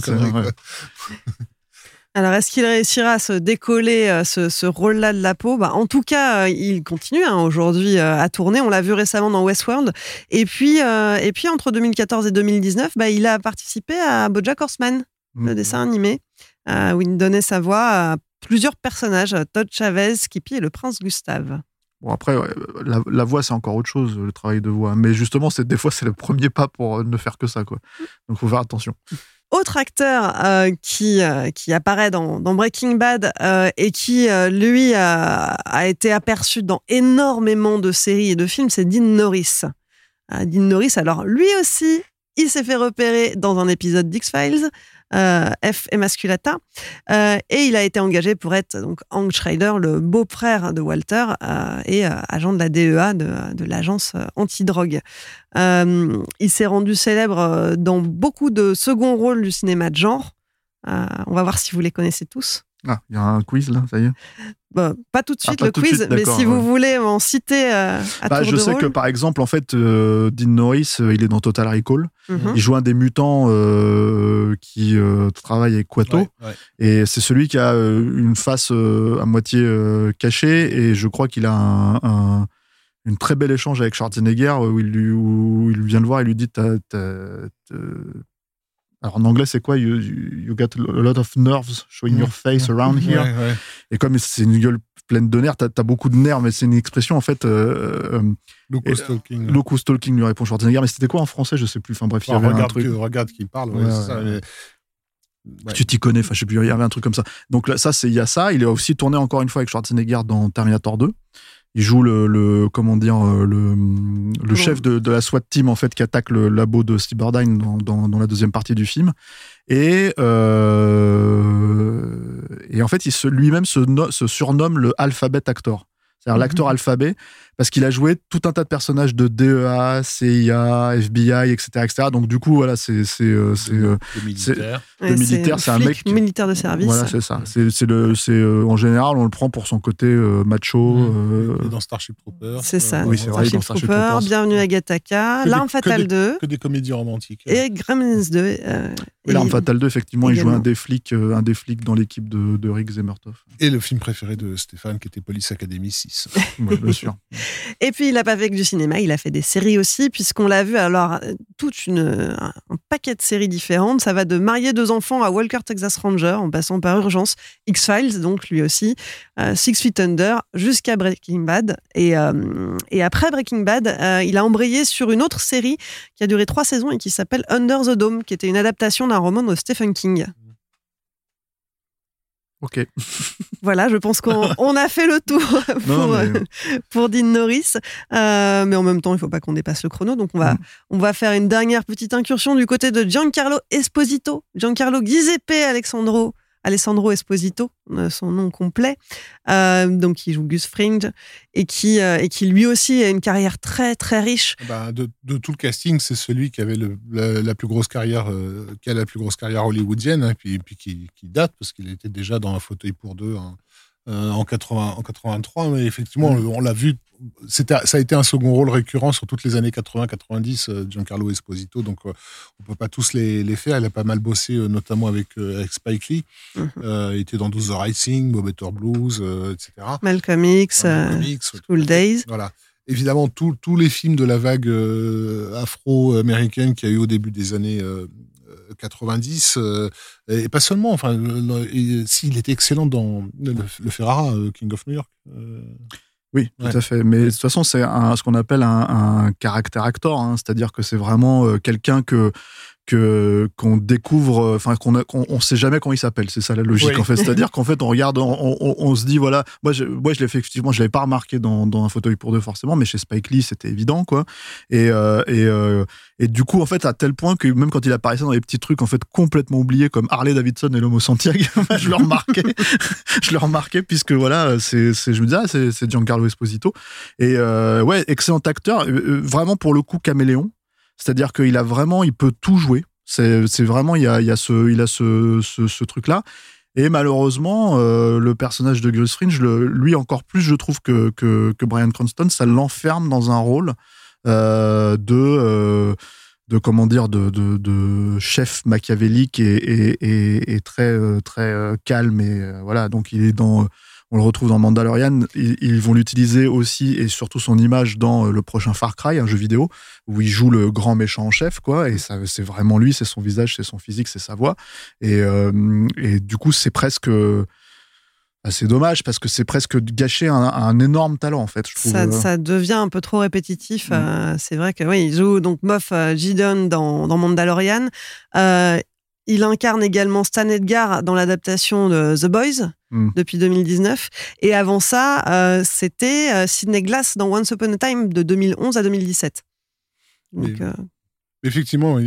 Alors, est-ce qu'il réussira à se décoller euh, ce, ce rôle-là de la peau? Bah, En tout cas, euh, il continue hein, aujourd'hui euh, à tourner. On l'a vu récemment dans Westworld. Et puis, et puis entre 2014 et 2019, bah, il a participé à BoJack Horseman, le mm, dessin animé, où il donnait sa voix à plusieurs personnages, Todd Chavez, Skippy et le prince Gustave. Bon après, ouais, la, la voix c'est encore autre chose, le travail de voix. Mais justement, c'est des fois c'est le premier pas pour ne faire que ça, quoi. Donc faut faire attention. Autre acteur euh, qui, euh, qui apparaît dans, Breaking Bad euh, et qui, lui, a, été aperçu dans énormément de séries et de films, c'est Dean Norris. Dean Norris, alors lui aussi, il s'est fait repérer dans un épisode d'X-Files, F Emasculata, euh, et il a été engagé pour être donc Hank Schrader, le beau-frère de Walter euh, et euh, agent de la DEA, de, de l'agence euh, antidrogue. Euh, il s'est rendu célèbre euh, dans beaucoup de seconds rôles du cinéma de genre. Euh, on va voir si vous les connaissez tous. Ah, il y a un quiz là, ça y est. Bon, pas tout de Ah, suite le quiz, suite, mais si vous voulez m'en citer euh, à Bah, tour je de sais rôle. que par exemple, en fait, euh, Dean Norris, euh, il est dans Total Recall. Mhm. Il joue un des mutants euh, qui euh, travaille avec Quato. Ouais, ouais. Et c'est celui qui a euh, une face euh, à moitié euh, cachée. Et je crois qu'il a un, un- une très belle échange avec Schwarzenegger où il, lui, où il vient le voir et lui dit t'as- Alors en anglais, c'est quoi? You, you- got a lot of nerves showing your face around here. Ouais, ouais. Et comme c'est une gueule pleine de nerfs, t'as as beaucoup de nerfs, mais c'est une expression en fait. Euh, euh, Loco Stalking. Loco Stalking lui répond Schwarzenegger, mais c'était quoi en français? Je sais plus. Enfin bref, il y avait un truc. que- regarde qui parle. ouais, ça, mais- Ouais. Tu t'y connais, enfin je sais plus, il y avait un truc comme ça. Donc là, ça, c'est il y a ça. Il a aussi tourné encore une fois avec Schwarzenegger dans Terminator 2. Il joue le, le comment dire euh, le, le chef de, de la SWAT team en fait qui attaque le labo de Cyberdyne dans, dans, dans la deuxième partie du film. Et euh, et en fait, il se lui-même se, no- se surnomme le alphabet actor. C'est-à-dire l'acteur alphabet, parce qu'il a joué tout un tas de personnages de DEA, CIA, FBI, etc. etc. Donc du coup, voilà, c'est c'est euh, c'est, euh, militaire. le militaire, c'est un mec militaire de service. voilà, c'est ça. C'est c'est le, c'est euh, en général, on le prend pour son côté euh, macho. Et dans Starship Troopers. C'est ça. Oui, c'est vrai, Starship dans Starship Troopers. Bienvenue à Gattaca, L'arme fatale des- 2 Que des comédies romantiques. et Gremlins 2. euh, oui, L'Arme Fatale 2, effectivement, il joue un des flics, euh, un des flics dans l'équipe de, de Rick Zemmertoff. Et le film préféré de Stéphane, qui était Police Academy 6. [laughs] Ouais, bien sûr. Et puis, il n'a pas fait que du cinéma, il a fait des séries aussi, puisqu'on l'a vu alors euh, toute une, un, un paquet de séries différentes. Ça va de marier deux enfants à Walker Texas Ranger, en passant par Urgence, X-Files, donc lui aussi, euh, Six Feet Under, jusqu'à Breaking Bad. Et, euh, après Breaking Bad, euh, il a embrayé sur une autre série qui a duré trois saisons et qui s'appelle Under the Dome, qui était une adaptation d'un roman de Stephen King. Ok. [laughs] Voilà, je pense qu'on on a fait le tour [laughs] pour, Non, mais- euh, pour Dean Norris. Euh, mais en même temps, il faut pas qu'on dépasse le chrono. Donc, on va, Mm. on va faire une dernière petite incursion du côté de Giancarlo Esposito. Giancarlo Giuseppe Alessandro, Alessandro Esposito, euh, son nom complet. Euh, donc, qui joue Gus Fring et qui, euh, et qui lui aussi a une carrière très, très riche. Bah, de, tout le casting, c'est celui qui avait la, plus grosse carrière, qui a la plus grosse carrière hollywoodienne, hein, puis, qui date parce qu'il était déjà dans un fauteuil pour deux hein, euh, en, 80, en 83. Mais effectivement, on l'a vu. C'était, ça a été un second rôle récurrent sur toutes les années 80-90, euh, Giancarlo Esposito. Donc, euh, on peut pas tous les, les faire. Il a pas mal bossé, euh, notamment avec, avec Spike Lee. Mhm. Il était dans 12 The Right Thing, Bob Better Blues, etc. Malcolm X, ouais, School Days. voilà. Évidemment, tous les films de la vague euh, afro-américaine qu'il y a eu au début des années euh, 90, euh, et pas seulement, enfin, le- le- et- si, il était excellent dans le, le Ferrara, euh, King of New York. euh, Oui, Ouais. tout à fait. Mais de toute façon, c'est ce qu'on appelle un, un caractère actor, hein. c'est-à-dire que c'est vraiment euh, quelqu'un que que qu'on découvre, enfin qu'on qu'on on sait jamais comment il s'appelle. C'est ça la logique Oui. en fait. C'est-à-dire [laughs] qu'en fait, on regarde, on, on- on se dit voilà, moi je, moi je l'ai fait effectivement, je l'avais pas remarqué dans, dans un fauteuil pour deux forcément, mais chez Spike Lee c'était évident quoi. Et euh, et euh, et du coup en fait à tel point que même quand il apparaissait dans les petits trucs en fait complètement oubliés comme Harley Davidson et l'Homo Santiago, [laughs] je le remarquais, [laughs] je le remarquais puisque voilà c'est c'est je me disais ah, c'est c'est Giancarlo Esposito et euh, ouais excellent acteur euh, euh, vraiment pour le coup caméléon c'est-à-dire qu'il a vraiment il peut tout jouer. C'est vraiment il a ce il a ce ce, ce truc là et malheureusement euh, le personnage de Gus Fring le- lui encore plus je trouve que que, Brian Cranston ça l'enferme dans un rôle euh, de euh, de comment dire de, de, chef machiavélique et, et, et, très très calme et voilà. Donc il est dans on le retrouve dans Mandalorian ils, ils vont l'utiliser aussi et surtout son image dans euh, le prochain Far Cry un jeu vidéo où il joue le grand méchant en chef quoi et ça c'est vraiment lui c'est son visage c'est son physique c'est sa voix et, euh, et du coup c'est presque c'est dommage parce que c'est presque gâcher un, un énorme talent en fait je trouve Ça, euh. ça devient un peu trop répétitif. Mm. euh, c'est vrai que oui, il joue donc Moff euh, Gideon dans, dans Mandalorian. Euh, il incarne également Stan Edgar dans l'adaptation de The Boys Mm. depuis 2019. Et avant ça, euh, c'était euh, Sidney Glass dans Once Upon a Time de 2011 à 2017. Donc, Mais- euh, Effectivement,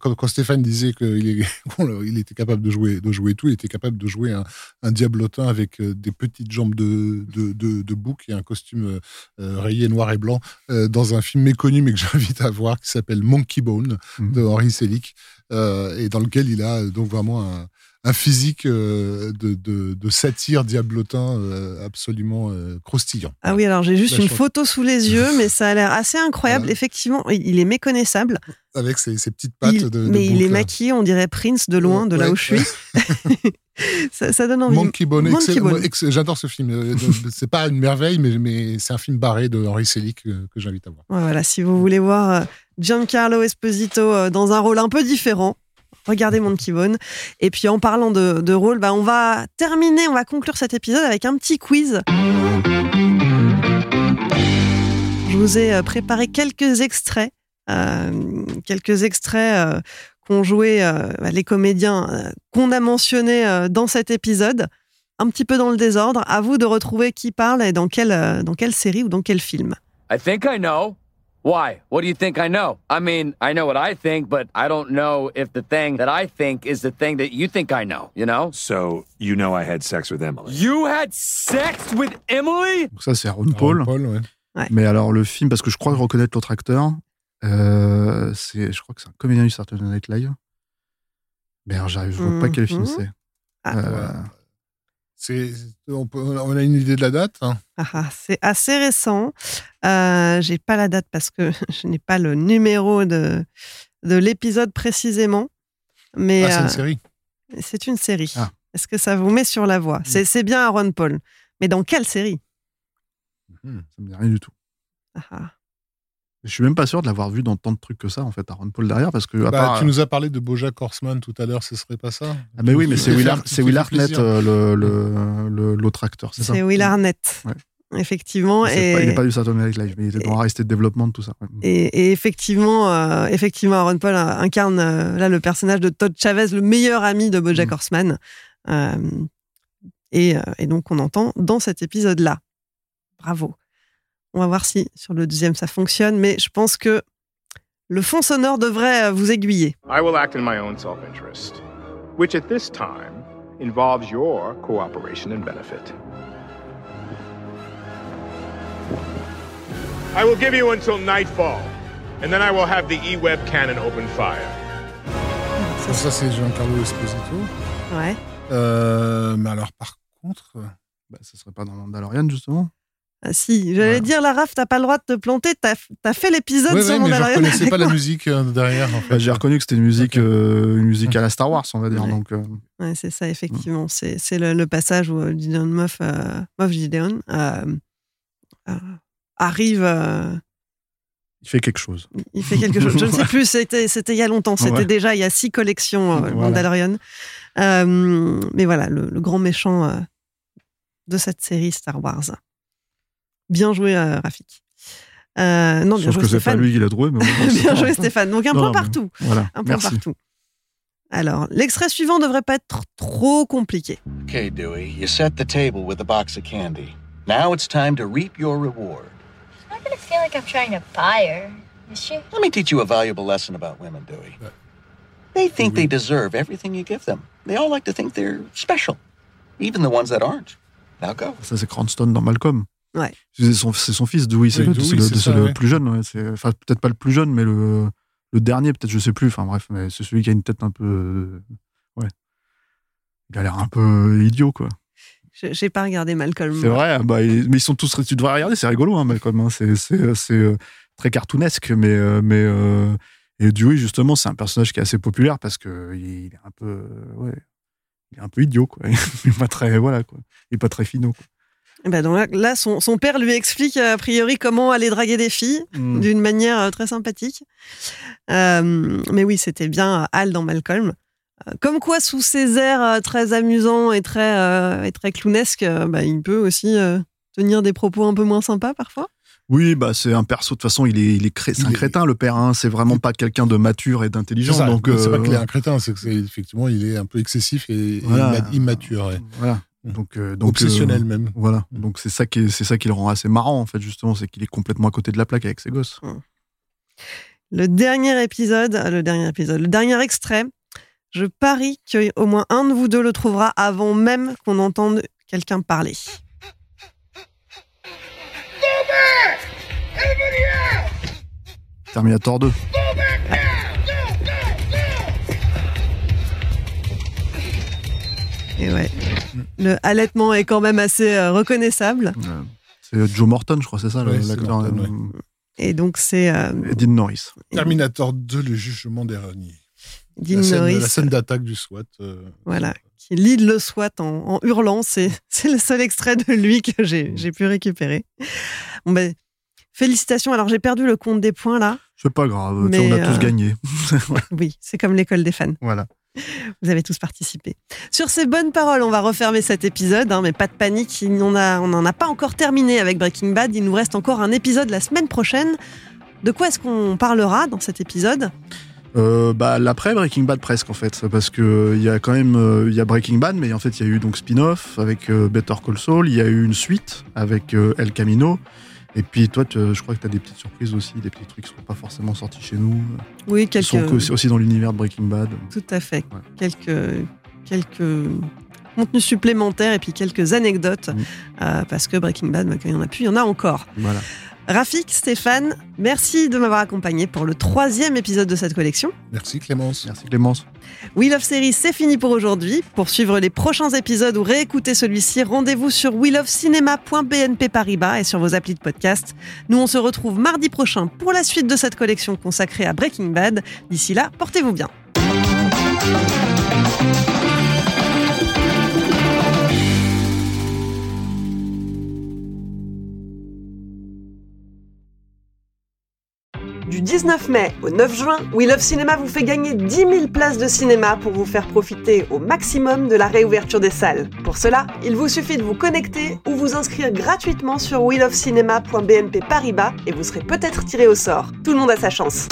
quand, quand Stéphane disait qu'il [laughs] il était capable de jouer, de jouer tout, il était capable de jouer un, un diablotin avec des petites jambes de, de, de, de bouc et un costume rayé noir et blanc dans un film méconnu mais que [laughs] j'invite à voir qui s'appelle Monkey Bone Mhm. de Henri Selick et dans lequel il a donc vraiment un, un physique euh, de, de, de satire diablotin euh, absolument euh, croustillant. Ah oui, alors j'ai juste une photo sous les yeux, mais ça a l'air assez incroyable. Voilà. Effectivement, il est méconnaissable. Avec ses, ses petites pattes Il- de, de mais il est maquillé, on dirait Prince de loin, de là où je suis. [laughs] [laughs] ça, ça donne envie. Monkey Bone, j'adore ce film. Euh, C'est pas une merveille, mais, mais c'est un film barré de Henri Selick que, que j'invite à voir. Voilà, si vous voulez voir Giancarlo Esposito dans un rôle un peu différent, regardez Monkey Bone. Et puis en parlant de, rôle, bah, on va terminer, on va conclure cet épisode avec un petit quiz. Je vous ai euh, préparé quelques extraits, euh, quelques extraits euh, qu'ont joué bah, les comédiens qu'on a mentionnés dans cet épisode. Un petit peu dans le désordre. À vous de retrouver qui parle et dans quelle, dans quelle série ou dans quel film. I think I know. Why? What do you think I know? I mean, I know what I think, but I don't know if the thing that I think is the thing that you think I know, you know? So, you know I had sex with Emily. You had sex with Emily? donc ça c'est Ron Paul Paul, ouais. Mais alors le film, parce que je crois reconnaître l'autre acteur, euh, c'est, je crois que c'est un comédien du Saturday Night Live. Mais alors j'arrive, je vois pas quel film c'est. Ah. Euh, C'est, on, peut- on a une idée de la date hein Ah, ah, c'est assez récent. Euh, j'ai pas la date parce que [laughs] je n'ai pas le numéro de, de l'épisode précisément. Mais Ah, c'est une euh, série. c'est une série. Ah. Est-ce que ça vous met sur la voie? C'est, c'est bien Aaron Paul. Mais dans quelle série? Ça me dit rien du tout. Ah, ah. Je suis même pas sûr de l'avoir vu dans tant de trucs que ça, en fait, Aaron Paul derrière, parce que. à Bah, part- tu nous as parlé de Bojack Horseman tout à l'heure, ce serait pas ça? Ah, mais oui, mais c'est Will, Ar- Will Hartnett, plaisir. euh, le- le- le- l'autre acteur, c'est ça? C'est Will Arnett. Ouais. Effectivement. Pas- Il n'est pas du Saturday Night Live, mais il était dans Arrested Development, tout ça. et, et effectivement, euh, effectivement, Aaron Paul euh, incarne euh, là le personnage de Todd Chavez, le meilleur ami de BoJack Mm. Horseman. Euh, et, euh, et donc, on entend dans cet épisode-là. Bravo. On va voir si sur le deuxième ça fonctionne, mais je pense que le fond sonore devrait euh, vous aiguiller. I will act in my own self interest, which at this time involves your cooperation and benefit. I will give you until nightfall, and then I will have the E Web cannon open fire. Ça, ça, c'est Giancarlo Esposito. Ouais. Euh, mais alors, par contre, Bah, ce serait pas dans Mandalorian, justement Ah, si, j'allais Voilà. dire, la RAF, t'as pas le droit de te planter, t'as as fait l'épisode ouais, sur ouais, mais je avec pas la [laughs] musique euh, derrière. En fait. Bah, J'ai reconnu que c'était une musique, euh, une musique à la Star Wars, on va dire. Ouais. Donc, euh, Ouais, c'est ça, effectivement. C'est c'est le, le passage où Gideon Moff, euh, Moff Gideon euh, euh, arrive, euh, il fait quelque chose. il fait quelque chose. Je ne sais [laughs] plus, c'était c'était il y a longtemps. C'était Ouais. déjà il y a six collections euh, Voilà. Mandalorian. Euh, mais voilà, le, le grand méchant euh, de cette série Star Wars. Bien joué, euh, Rafik. Euh, non, bien Sauf joué, que c'est pas lui qui l'a trouvé. Mais bon, [laughs] bien joué. Stéphane. Donc un Non, point partout. Voilà, Un point merci. partout. Alors, l'extrait suivant devrait pas être trop compliqué. Okay, Dewey, you set the table with a box of candy. Now it's time to reap your reward. She's not gonna feel like I'm trying to buy her, is she? Let me teach you a valuable lesson about women, Dewey. They think they deserve everything you give them. They all like to think they're special, even the ones that aren't. Now go. Ça, c'est Cranston dans Malcolm. Ouais. C'est son, fils, Dewey. C'est Oui, le, ça, ouais. plus jeune. ouais. Enfin, peut-être pas le plus jeune, mais le, le dernier, peut-être, je sais plus. Enfin, bref, mais c'est celui qui a une tête un peu. euh, Ouais. Il a l'air un peu idiot, quoi. Je- J'ai pas regardé Malcolm. C'est vrai, bah, il- mais ils sont tous. Tu devrais regarder, c'est rigolo, hein, Malcolm. hein. C'est c'est, euh, très cartoonesque, mais. euh, mais euh, et Dewey, justement, c'est un personnage qui est assez populaire parce que il est un peu. euh, Ouais. Il est un peu idiot, quoi. [laughs] Il est pas très. Voilà, quoi. Il est pas très finot, quoi. Ben donc là, là, son, son père lui explique euh, a priori comment aller draguer des filles Mm. d'une manière euh, très sympathique. Euh, mais oui, c'était bien euh, Hal dans Malcolm. Euh, Comme quoi, sous ses airs euh, très amusants et très, euh, et très clownesques, euh, bah, il peut aussi euh, tenir des propos un peu moins sympas parfois. Oui, bah c'est un perso. De toute façon, il est, il est, cré- c'est un Il est- crétin, le père. Hein. C'est vraiment pas quelqu'un de mature et C'est d'intelligent. ça, Donc, c'est pas euh, qu'il est un crétin, c'est que c'est effectivement il est un peu excessif et, Voilà. immature, ouais. Voilà. Donc, euh, donc obsessionnel euh, même. Voilà. Donc c'est ça qui est, c'est ça qui le rend assez marrant en fait justement, c'est qu'il est complètement à côté de la plaque avec ses gosses. Le dernier épisode, le dernier épisode, le dernier extrait, je parie qu'au moins un de vous deux le trouvera avant même qu'on entende quelqu'un parler. Terminator 2. Et ouais, le halètement est quand même assez euh, reconnaissable. C'est Joe Morton, je crois, c'est ça, Ouais, l'acteur. Euh, ouais. Et donc c'est euh, Dean Norris. Terminator 2, le jugement dernier. Dean la scène, Norris, la scène d'attaque du SWAT. euh, voilà, qui lead le SWAT en, en hurlant. C'est le seul extrait de lui que j'ai j'ai pu récupérer. Bon ben, félicitations. Alors j'ai perdu le compte des points là. C'est pas grave, Mais, on a tous gagné. [laughs] Oui, c'est comme l'école des fans. voilà. Vous avez tous participé. Sur ces bonnes paroles, on va refermer cet épisode, hein, mais pas de panique, on n'en a pas encore terminé avec Breaking Bad. Il nous reste encore un épisode la semaine prochaine. De quoi est-ce qu'on parlera dans cet épisode? Euh, bah l'après Breaking Bad presque en fait parce que euh, il y a quand même euh, il y a Breaking Bad mais en fait il y a eu donc spin-off avec Better Call Saul il y a eu une suite avec El Camino et puis toi tu- je crois que tu as des petites surprises aussi des petits trucs qui sont pas forcément sortis chez nous Oui, qui sont quelques. aussi, dans l'univers de Breaking Bad Tout à fait. Ouais. Quelques, quelques contenus supplémentaires et puis quelques anecdotes, euh, parce que Breaking Bad, bah, quand il y en a plus, il y en a encore. voilà Rafik, Stéphane, merci de m'avoir accompagné pour le troisième épisode de cette collection. Merci Clémence. merci Clémence Wheel of Series, c'est fini pour aujourd'hui. Pour suivre les prochains épisodes ou réécouter celui-ci, rendez-vous sur wheelofcinema.bnp Paribas et sur vos applis de podcast. Nous, on se retrouve mardi prochain pour la suite de cette collection consacrée à Breaking Bad. D'ici là, portez-vous bien. 19 mai au 9 juin, We Love Cinéma vous fait gagner 10 000 places de cinéma pour vous faire profiter au maximum de la réouverture des salles. Pour cela, il vous suffit de vous connecter ou vous inscrire gratuitement sur WeLoveCinema.bnp Paribas et vous serez peut-être tiré au sort. Tout le monde a sa chance.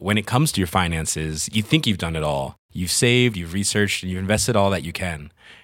When it comes to your finances, you think you've done it all. You've saved, you've researched, and you've invested all that you can.